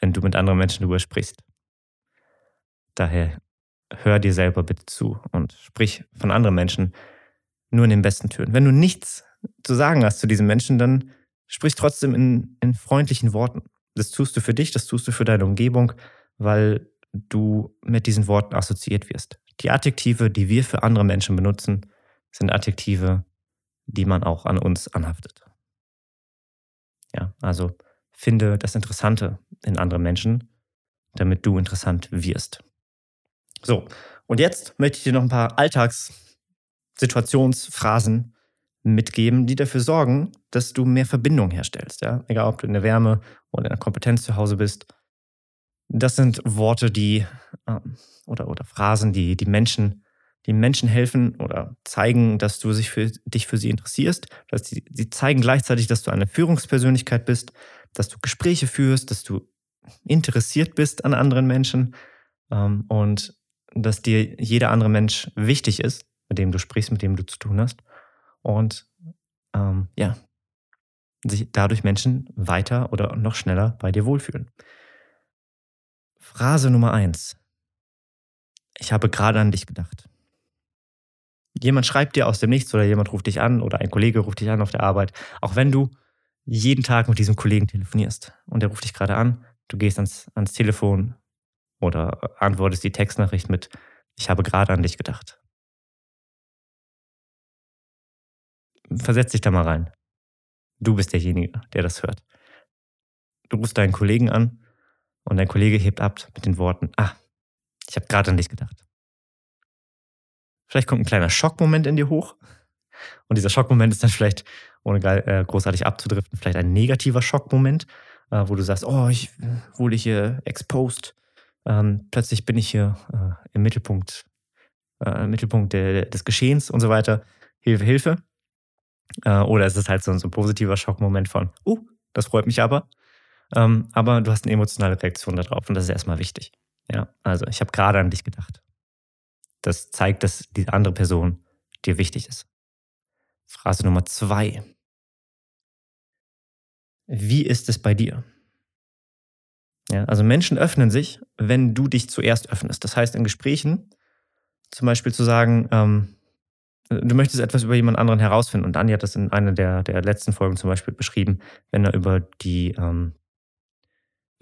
Wenn du mit anderen Menschen darüber sprichst. Daher hör dir selber bitte zu und sprich von anderen Menschen nur in den besten Tönen. Wenn du nichts zu sagen hast zu diesen Menschen, dann sprich trotzdem in, in freundlichen Worten. Das tust du für dich, das tust du für deine Umgebung, weil du mit diesen Worten assoziiert wirst. Die Adjektive, die wir für andere Menschen benutzen, sind Adjektive, die man auch an uns anhaftet. Ja, also finde das Interessante in anderen Menschen, damit du interessant wirst. So, und jetzt möchte ich dir noch ein paar Alltagssituationsphrasen mitgeben, die dafür sorgen, dass du mehr Verbindung herstellst. Ja? Egal, ob du in der Wärme oder in der Kompetenz zu Hause bist. Das sind Worte, die ähm, oder, oder Phrasen, die die Menschen, die Menschen helfen oder zeigen, dass du sich für, dich für sie interessierst. Dass sie, sie zeigen gleichzeitig, dass du eine Führungspersönlichkeit bist, dass du Gespräche führst, dass du interessiert bist an anderen Menschen ähm, und dass dir jeder andere Mensch wichtig ist, mit dem du sprichst, mit dem du zu tun hast. Und ähm, ja, sich dadurch Menschen weiter oder noch schneller bei dir wohlfühlen. Phrase Nummer eins. Ich habe gerade an dich gedacht. Jemand schreibt dir aus dem Nichts oder jemand ruft dich an oder ein Kollege ruft dich an auf der Arbeit, auch wenn du jeden Tag mit diesem Kollegen telefonierst und der ruft dich gerade an, du gehst ans, ans Telefon oder antwortest die Textnachricht mit, ich habe gerade an dich gedacht. Versetz dich da mal rein. Du bist derjenige, der das hört. Du rufst deinen Kollegen an und dein Kollege hebt ab mit den Worten, ah, ich habe gerade an dich gedacht. Vielleicht kommt ein kleiner Schockmoment in dir hoch. Und dieser Schockmoment ist dann vielleicht, ohne äh, großartig abzudriften, vielleicht ein negativer Schockmoment, äh, wo du sagst, oh, ich wurde hier exposed. Ähm, plötzlich bin ich hier äh, im Mittelpunkt, im Mittelpunkt des Geschehens und so weiter. Hilfe, Hilfe. oder es ist halt so, ein positiver Schockmoment von, uh, das freut mich aber. Ähm, aber du hast eine emotionale Reaktion darauf und das ist erstmal wichtig. Ja, also ich habe gerade an dich gedacht. Das zeigt, dass die andere Person dir wichtig ist. Phrase Nummer zwei. Wie ist es bei dir? Ja, also Menschen öffnen sich, wenn du dich zuerst öffnest. Das heißt, in Gesprächen zum Beispiel zu sagen, ähm, du möchtest etwas über jemand anderen herausfinden. Und Andi hat das in einer der, der letzten Folgen zum Beispiel beschrieben, wenn er über die ähm,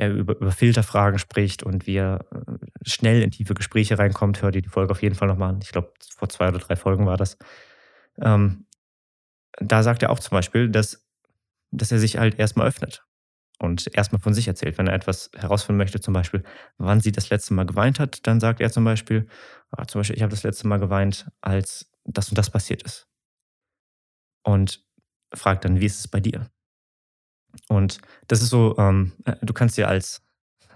er über, über Filterfragen spricht und wie er äh, schnell in tiefe Gespräche reinkommt, hört ihr die Folge auf jeden Fall nochmal an. Ich glaube, vor zwei oder drei Folgen war das. Ähm, da sagt er auch zum Beispiel, dass, dass er sich halt erstmal öffnet und erstmal von sich erzählt. Wenn er etwas herausfinden möchte, zum Beispiel, wann sie das letzte Mal geweint hat, dann sagt er zum Beispiel, ah, zum Beispiel, ich habe das letzte Mal geweint, als das und das passiert ist. Und fragt dann, wie ist es bei dir? Und das ist so, ähm, äh, du kannst dir als,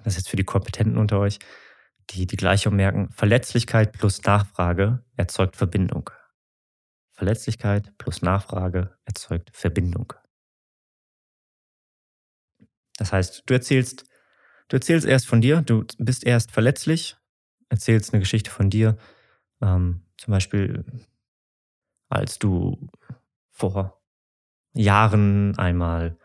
das ist jetzt für die Kompetenten unter euch, die, die Gleichung merken, Verletzlichkeit plus Nachfrage erzeugt Verbindung. Verletzlichkeit plus Nachfrage erzeugt Verbindung. Das heißt, du erzählst, du erzählst erst von dir, du bist erst verletzlich, erzählst eine Geschichte von dir, ähm, zum Beispiel, als du vor Jahren einmal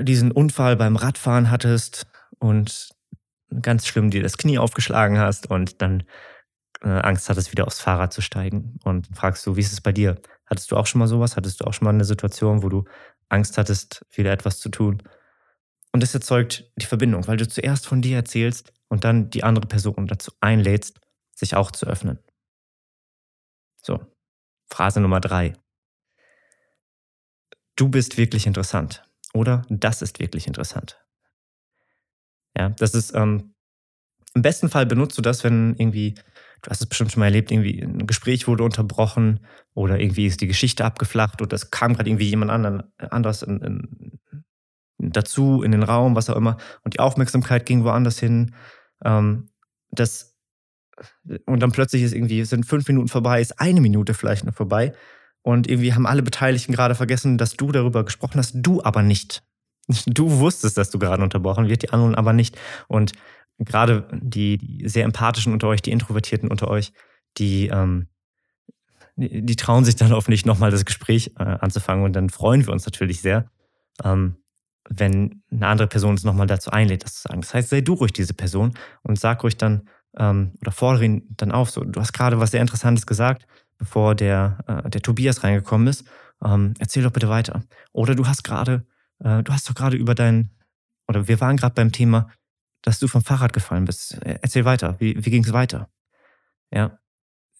diesen Unfall beim Radfahren hattest und ganz schlimm dir das Knie aufgeschlagen hast und dann äh, Angst hattest, wieder aufs Fahrrad zu steigen. Und fragst du, wie ist es bei dir? Hattest du auch schon mal sowas? Hattest du auch schon mal eine Situation, wo du Angst hattest, wieder etwas zu tun? Und das erzeugt die Verbindung, weil du zuerst von dir erzählst und dann die andere Person dazu einlädst, sich auch zu öffnen. So, Phrase Nummer drei. Du bist wirklich interessant. Oder das ist wirklich interessant. Ja, das ist, ähm, im besten Fall benutzt du das, wenn irgendwie, du hast es bestimmt schon mal erlebt, irgendwie ein Gespräch wurde unterbrochen oder irgendwie ist die Geschichte abgeflacht oder es kam gerade irgendwie jemand anderen, anderes in, in, dazu in den Raum, was auch immer, und die Aufmerksamkeit ging woanders hin. Ähm, das, und dann plötzlich ist irgendwie, sind fünf Minuten vorbei, ist eine Minute vielleicht noch vorbei und irgendwie haben alle Beteiligten gerade vergessen, dass du darüber gesprochen hast, du aber nicht. Du wusstest, dass du gerade unterbrochen wird, die anderen aber nicht. Und gerade die, die sehr empathischen unter euch, die Introvertierten unter euch, die, ähm, die, die trauen sich dann hoffentlich nochmal das Gespräch äh, anzufangen. Und dann freuen wir uns natürlich sehr, ähm, wenn eine andere Person uns nochmal dazu einlädt, das zu sagen. Das heißt, sei du ruhig diese Person und sag ruhig dann ähm, oder fordere ihn dann auf. So, du hast gerade was sehr Interessantes gesagt bevor der, äh, der Tobias reingekommen ist. Ähm, erzähl doch bitte weiter. Oder du hast gerade, äh, du hast doch gerade über dein, oder wir waren gerade beim Thema, dass du vom Fahrrad gefallen bist. Äh, erzähl weiter. Wie, wie ging es weiter? Ja.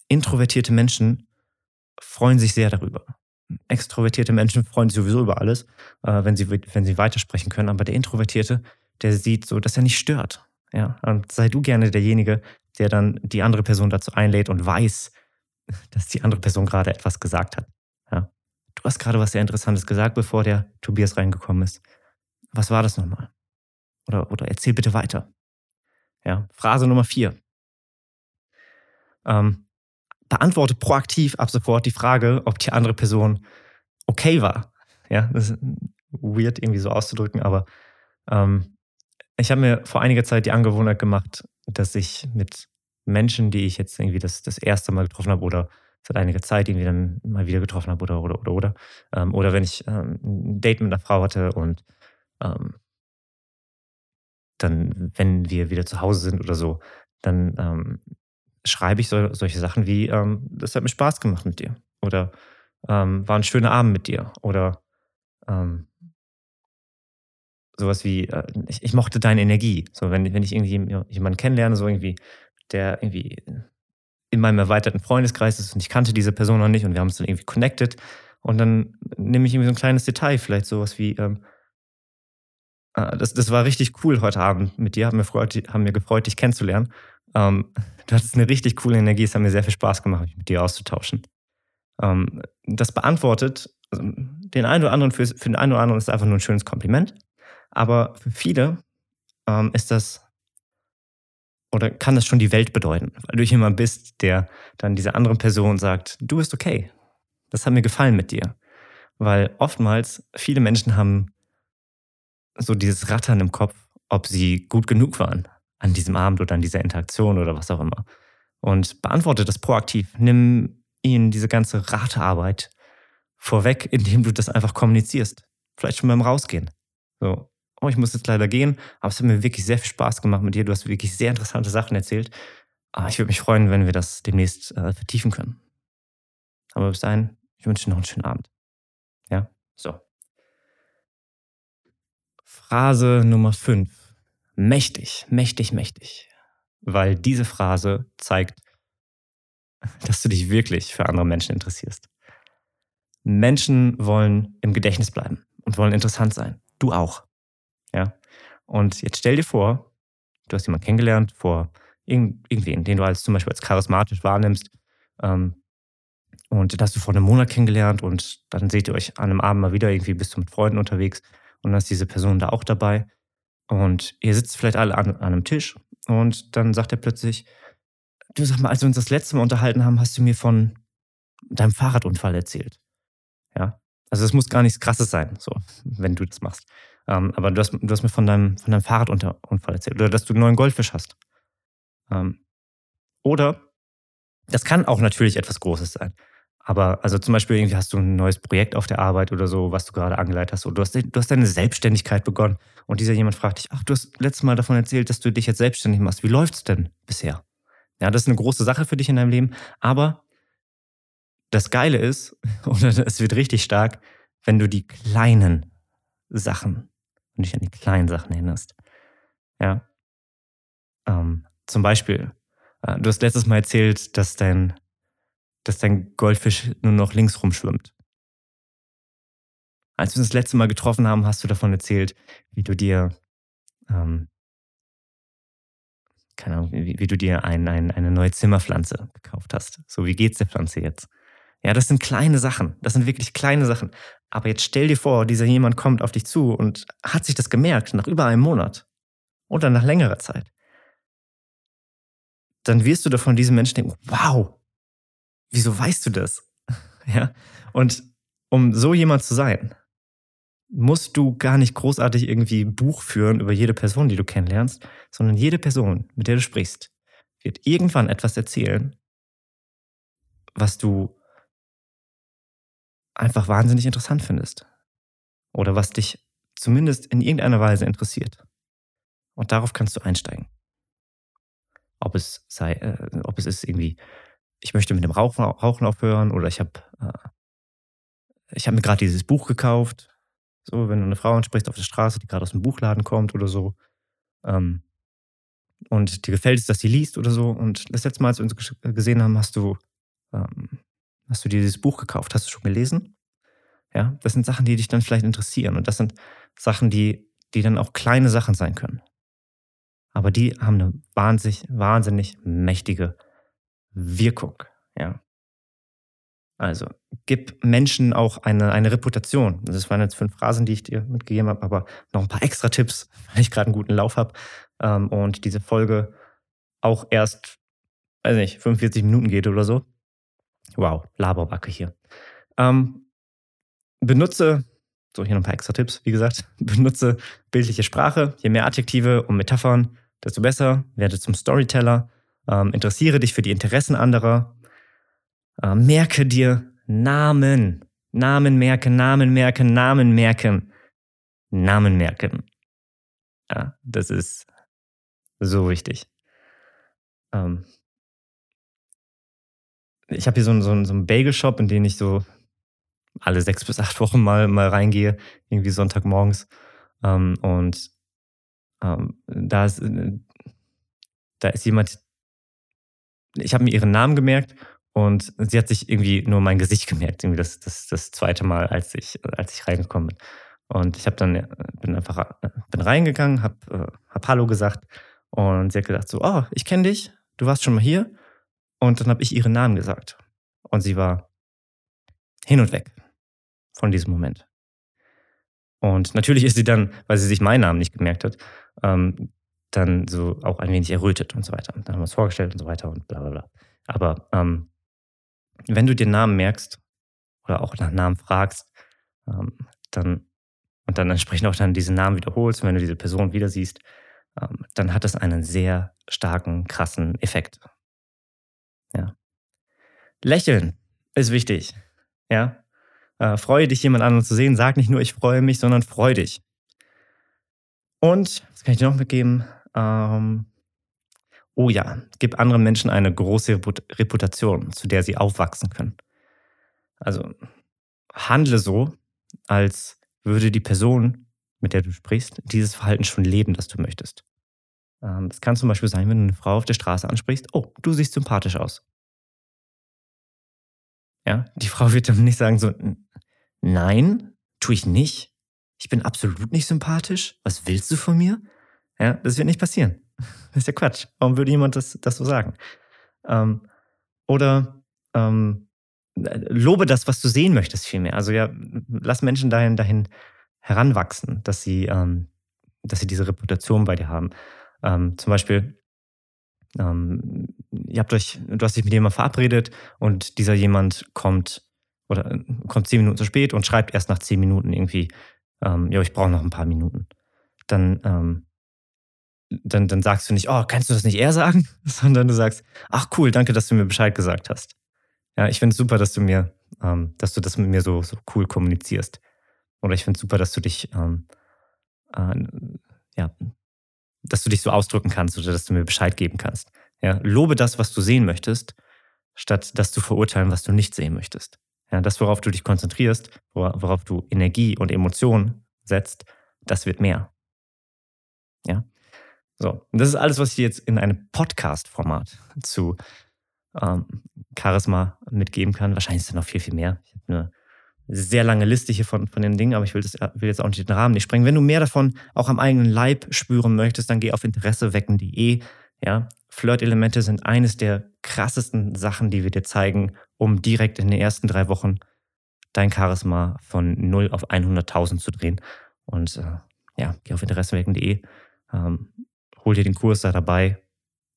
Introvertierte Menschen freuen sich sehr darüber, extrovertierte Menschen freuen sich sowieso über alles, äh, wenn, sie, wenn sie weitersprechen können. Aber der Introvertierte, der sieht so, dass er nicht stört. Ja, und sei du gerne derjenige, der dann die andere Person dazu einlädt und weiß, dass die andere Person gerade etwas gesagt hat. Ja. Du hast gerade was sehr Interessantes gesagt, bevor der Tobias reingekommen ist. Was war das nochmal? Oder, oder erzähl bitte weiter. Ja, Phrase Nummer vier. Ähm, beantworte proaktiv ab sofort die Frage, ob die andere Person okay war. Ja, das ist weird irgendwie so auszudrücken, aber ähm, ich habe mir vor einiger Zeit die Angewohnheit gemacht, dass ich mit Menschen, die ich jetzt irgendwie das, das erste Mal getroffen habe oder seit einiger Zeit irgendwie dann mal wieder getroffen habe oder oder oder oder ähm, oder wenn ich ähm, ein Date mit einer Frau hatte und ähm, dann, wenn wir wieder zu Hause sind oder so, dann ähm, schreibe ich so, solche Sachen wie, ähm, das hat mir Spaß gemacht mit dir. Oder ähm, war ein schöner Abend mit dir. Oder sowas wie, äh, ich, ich, mochte deine Energie. So, wenn, wenn ich irgendwie jemanden kennenlerne, so irgendwie, der irgendwie in meinem erweiterten Freundeskreis ist und ich kannte diese Person noch nicht und wir haben uns dann irgendwie connected. Und dann nehme ich irgendwie so ein kleines Detail, vielleicht sowas wie, ähm, äh, das, das war richtig cool heute Abend mit dir, haben mir, gefreut, haben mir gefreut, dich kennenzulernen. Ähm, du hattest eine richtig coole Energie, es hat mir sehr viel Spaß gemacht, mich mit dir auszutauschen. Ähm, das beantwortet also, den einen oder anderen, für, für den einen oder anderen ist einfach nur ein schönes Kompliment. Aber für viele ähm, ist das oder kann das schon die Welt bedeuten, weil du jemand bist, der dann dieser anderen Person sagt, du bist okay. Das hat mir gefallen mit dir. Weil oftmals viele Menschen haben so dieses Rattern im Kopf, ob sie gut genug waren an diesem Abend oder an dieser Interaktion oder was auch immer. Und beantworte das proaktiv. Nimm ihnen diese ganze Ratearbeit vorweg, indem du das einfach kommunizierst. Vielleicht schon beim Rausgehen. So, oh, ich muss jetzt leider gehen, aber es hat mir wirklich sehr viel Spaß gemacht mit dir. Du hast wirklich sehr interessante Sachen erzählt. Aber ich würde mich freuen, wenn wir das demnächst äh, vertiefen können. Aber bis dahin, ich wünsche dir noch einen schönen Abend. Ja, so. Phrase Nummer 5 mächtig, mächtig, mächtig. Weil diese Phrase zeigt, dass du dich wirklich für andere Menschen interessierst. Menschen wollen im Gedächtnis bleiben und wollen interessant sein. Du auch. Ja. Und jetzt stell dir vor, du hast jemanden kennengelernt vor irgendwen, den du als zum Beispiel als charismatisch wahrnimmst. Ähm, und den hast du vor einem Monat kennengelernt und dann seht ihr euch an einem Abend mal wieder, irgendwie bist du mit Freunden unterwegs und dann ist diese Person da auch dabei. Und ihr sitzt vielleicht alle an, an einem Tisch und dann sagt er plötzlich, du sag mal, als wir uns das letzte Mal unterhalten haben, hast du mir von deinem Fahrradunfall erzählt. Ja. Also es muss gar nichts krasses sein, so, wenn du das machst. Ähm, aber du hast, du hast mir von deinem, von deinem Fahrradunfall erzählt oder dass du einen neuen Goldfisch hast. Ähm, oder das kann auch natürlich etwas Großes sein. Aber also zum Beispiel irgendwie hast du ein neues Projekt auf der Arbeit oder so, was du gerade angeleitet hast. Oder du hast, du hast deine Selbstständigkeit begonnen und dieser jemand fragt dich, ach, du hast letztes Mal davon erzählt, dass du dich jetzt selbstständig machst. Wie läuft's denn bisher? Ja, das ist eine große Sache für dich in deinem Leben. Aber das Geile ist, oder es wird richtig stark, wenn du die kleinen Sachen und dich an die kleinen Sachen erinnerst. Ja. Ähm, zum Beispiel, äh, du hast letztes Mal erzählt, dass dein dass dein Goldfisch nur noch links rumschwimmt. Als wir uns das letzte Mal getroffen haben, hast du davon erzählt, wie du dir, ähm, keine Ahnung, wie, wie du dir ein, ein, eine neue Zimmerpflanze gekauft hast. So, wie geht's der Pflanze jetzt? Ja, das sind kleine Sachen. Das sind wirklich kleine Sachen. Aber jetzt stell dir vor, dieser jemand kommt auf dich zu und hat sich das gemerkt nach über einem Monat oder nach längerer Zeit. Dann wirst du davon diesem Menschen denken, wow, wieso weißt du das? ja. Und um so jemand zu sein, musst du gar nicht großartig irgendwie Buch führen über jede Person, die du kennenlernst, sondern jede Person, mit der du sprichst, wird irgendwann etwas erzählen, was du einfach wahnsinnig interessant findest. Oder was dich zumindest in irgendeiner Weise interessiert. Und darauf kannst du einsteigen. Ob es sei, äh, ob es ist irgendwie ich möchte mit dem Rauchen, Rauchen aufhören oder ich habe äh, ich mir gerade dieses Buch gekauft. So, wenn du eine Frau ansprichst auf der Straße, die gerade aus dem Buchladen kommt oder so. Ähm, und dir gefällt es, dass sie liest oder so. Und das letzte Mal, als wir uns gesehen haben, hast du, ähm, hast du dir dieses Buch gekauft. Hast du schon gelesen? Ja, das sind Sachen, die dich dann vielleicht interessieren. Und das sind Sachen, die, die dann auch kleine Sachen sein können. Aber die haben eine wahnsinnig, wahnsinnig mächtige Wirkung. Ja. Also, gib Menschen auch eine, eine Reputation. Das waren jetzt fünf Phrasen, die ich dir mitgegeben habe, aber noch ein paar extra Tipps, weil ich gerade einen guten Lauf habe. Ähm, und diese Folge auch erst, weiß nicht, 45 Minuten geht oder so. Wow, Laberbacke hier. Ähm, benutze, so hier noch ein paar extra Tipps, wie gesagt, benutze bildliche Sprache. Je mehr Adjektive und Metaphern, desto besser. Werde zum Storyteller. Ähm, interessiere dich für die Interessen anderer. Äh, merke dir Namen. Namen merken, Namen merken, Namen merken. Namen merken. Ja, das ist so wichtig. Ähm, ich habe hier so einen, so, einen, so einen Bagel-Shop, in den ich so alle sechs bis acht Wochen mal, mal reingehe, irgendwie Sonntagmorgens. Ähm, und ähm, da, ist, äh, da ist jemand, ich habe mir ihren Namen gemerkt und sie hat sich irgendwie nur mein Gesicht gemerkt, irgendwie das, das, das zweite Mal, als ich, als ich reingekommen bin. Und ich habe dann äh, bin einfach äh, bin reingegangen, habe hab Hallo gesagt und sie hat gesagt so, oh, ich kenne dich, du warst schon mal hier. Und dann habe ich ihren Namen gesagt. Und sie war hin und weg von diesem Moment. Und natürlich ist sie dann, weil sie sich meinen Namen nicht gemerkt hat, ähm, dann so auch ein wenig errötet und so weiter. Und dann haben wir es vorgestellt und so weiter und bla bla bla. Aber ähm, wenn du den Namen merkst oder auch nach Namen fragst, ähm, dann und dann entsprechend auch dann diesen Namen wiederholst, wenn du diese Person wieder siehst, ähm, dann hat das einen sehr starken, krassen Effekt. Ja. Lächeln ist wichtig. Ja. Äh, freue dich, jemand anderen zu sehen. Sag nicht nur, ich freue mich, sondern freu dich. Und, was kann ich dir noch mitgeben? Ähm, oh ja, gib anderen Menschen eine große Reputation, zu der sie aufwachsen können. Also handle so, als würde die Person, mit der du sprichst, dieses Verhalten schon leben, das du möchtest. Ähm, das kann zum Beispiel sein, wenn du eine Frau auf der Straße ansprichst, oh, du siehst sympathisch aus. Ja, die Frau wird dann nicht sagen so, nein, tue ich nicht. Ich bin absolut nicht sympathisch. Was willst du von mir? Ja, das wird nicht passieren. Das ist ja Quatsch. Warum würde jemand das, das so sagen? Ähm, oder ähm, lobe das, was du sehen möchtest, vielmehr. Also ja, lass Menschen dahin, dahin heranwachsen, dass sie, ähm, dass sie diese Reputation bei dir haben. Ähm, zum Beispiel, ähm, ihr habt euch, du hast dich mit jemandem verabredet und dieser jemand kommt oder äh, kommt zehn Minuten zu spät und schreibt erst nach zehn Minuten irgendwie, ähm, ja, ich brauche noch ein paar Minuten. Dann, ähm, dann, dann sagst du nicht, oh, kannst du das nicht eher sagen? Sondern du sagst, ach cool, danke, dass du mir Bescheid gesagt hast. Ja, ich finde es super, dass du mir, ähm, dass du das mit mir so, so cool kommunizierst. Oder ich finde es super, dass du dich, ähm, äh, ja, dass du dich so ausdrücken kannst oder dass du mir Bescheid geben kannst. Ja, lobe das, was du sehen möchtest, statt das zu verurteilen, was du nicht sehen möchtest. Ja, das, worauf du dich konzentrierst, worauf du Energie und Emotionen setzt, das wird mehr. Ja. So, und das ist alles, was ich jetzt in einem Podcast-Format zu ähm, Charisma mitgeben kann. Wahrscheinlich ist es noch viel, viel mehr. Ich habe eine sehr lange Liste hier von, von den Dingen, aber ich will, das, will jetzt auch nicht den Rahmen nicht sprengen. Wenn du mehr davon auch am eigenen Leib spüren möchtest, dann geh auf interessewecken.de. Ja, Flirt-Elemente sind eines der krassesten Sachen, die wir dir zeigen, um direkt in den ersten drei Wochen dein Charisma von 0 auf 100.000 zu drehen. Und äh, ja, geh auf interessewecken.de, ähm, hol dir den Kurs da dabei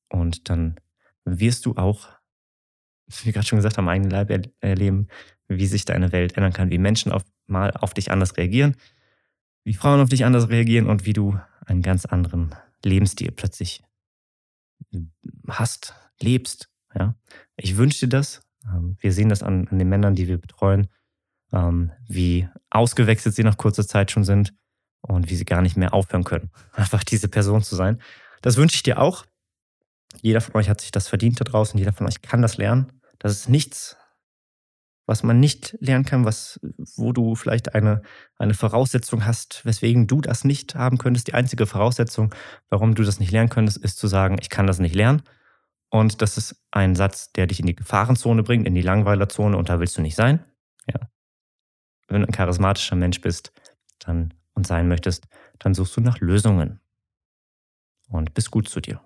und dann wirst du auch, wie gerade schon gesagt am eigenen Leib erleben, wie sich deine Welt ändern kann, wie Menschen auf, mal auf dich anders reagieren, wie Frauen auf dich anders reagieren und wie du einen ganz anderen Lebensstil plötzlich hast, lebst. Ja? Ich wünsche dir das. Ähm, wir sehen das an, an den Männern, die wir betreuen, ähm, wie ausgewechselt sie nach kurzer Zeit schon sind und wie sie gar nicht mehr aufhören können, einfach diese Person zu sein. Das wünsche ich dir auch. Jeder von euch hat sich das verdient da draußen. Jeder von euch kann das lernen. Das ist nichts, was man nicht lernen kann, was, wo du vielleicht eine, eine Voraussetzung hast, weswegen du das nicht haben könntest. Die einzige Voraussetzung, warum du das nicht lernen könntest, ist zu sagen, ich kann das nicht lernen. Und das ist ein Satz, der dich in die Gefahrenzone bringt, in die Langweilerzone und da willst du nicht sein. Ja. wenn du ein charismatischer Mensch bist dann, und sein möchtest, dann suchst du nach Lösungen und bist gut zu dir.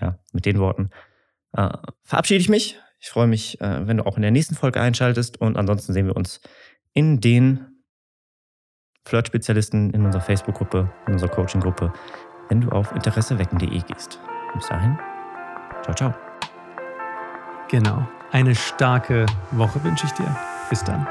Ja, mit den Worten äh, verabschiede ich mich. Ich freue mich, äh, wenn du auch in der nächsten Folge einschaltest und ansonsten sehen wir uns in den Flirt-Spezialisten in unserer Facebook-Gruppe, in unserer Coaching-Gruppe, wenn du auf interessewecken.de gehst. Bis dahin, ciao, ciao. Genau. Eine starke Woche wünsche ich dir. Bis dann.